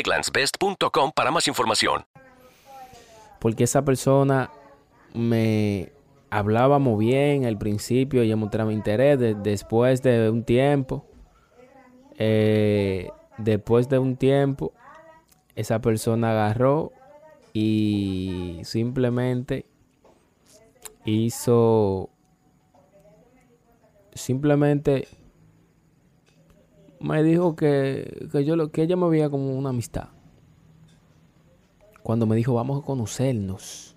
egglandsbest.com para más información. Porque esa persona me hablábamos bien al principio, ella mostraba interés, de- después de un tiempo, eh, después de un tiempo, esa persona agarró y simplemente hizo, simplemente me dijo que, que yo lo que ella me veía como una amistad. Cuando me dijo vamos a conocernos.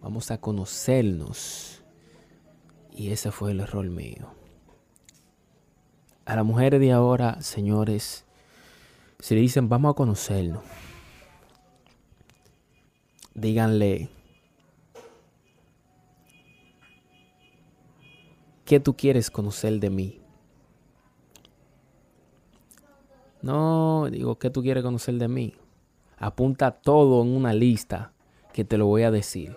Vamos a conocernos. Y ese fue el error mío. A las mujeres de ahora, señores, si le dicen vamos a conocernos, díganle ¿qué tú quieres conocer de mí? No, digo, ¿qué tú quieres conocer de mí? Apunta todo en una lista que te lo voy a decir.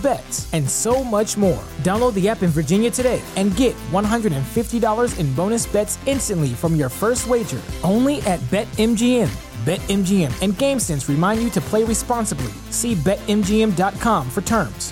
bets, and so much more. Download the app in Virginia today and get $150 in bonus bets instantly from your first wager. Only at BetMGM. BetMGM and GameSense remind you to play responsibly. See BetMGM.com for terms.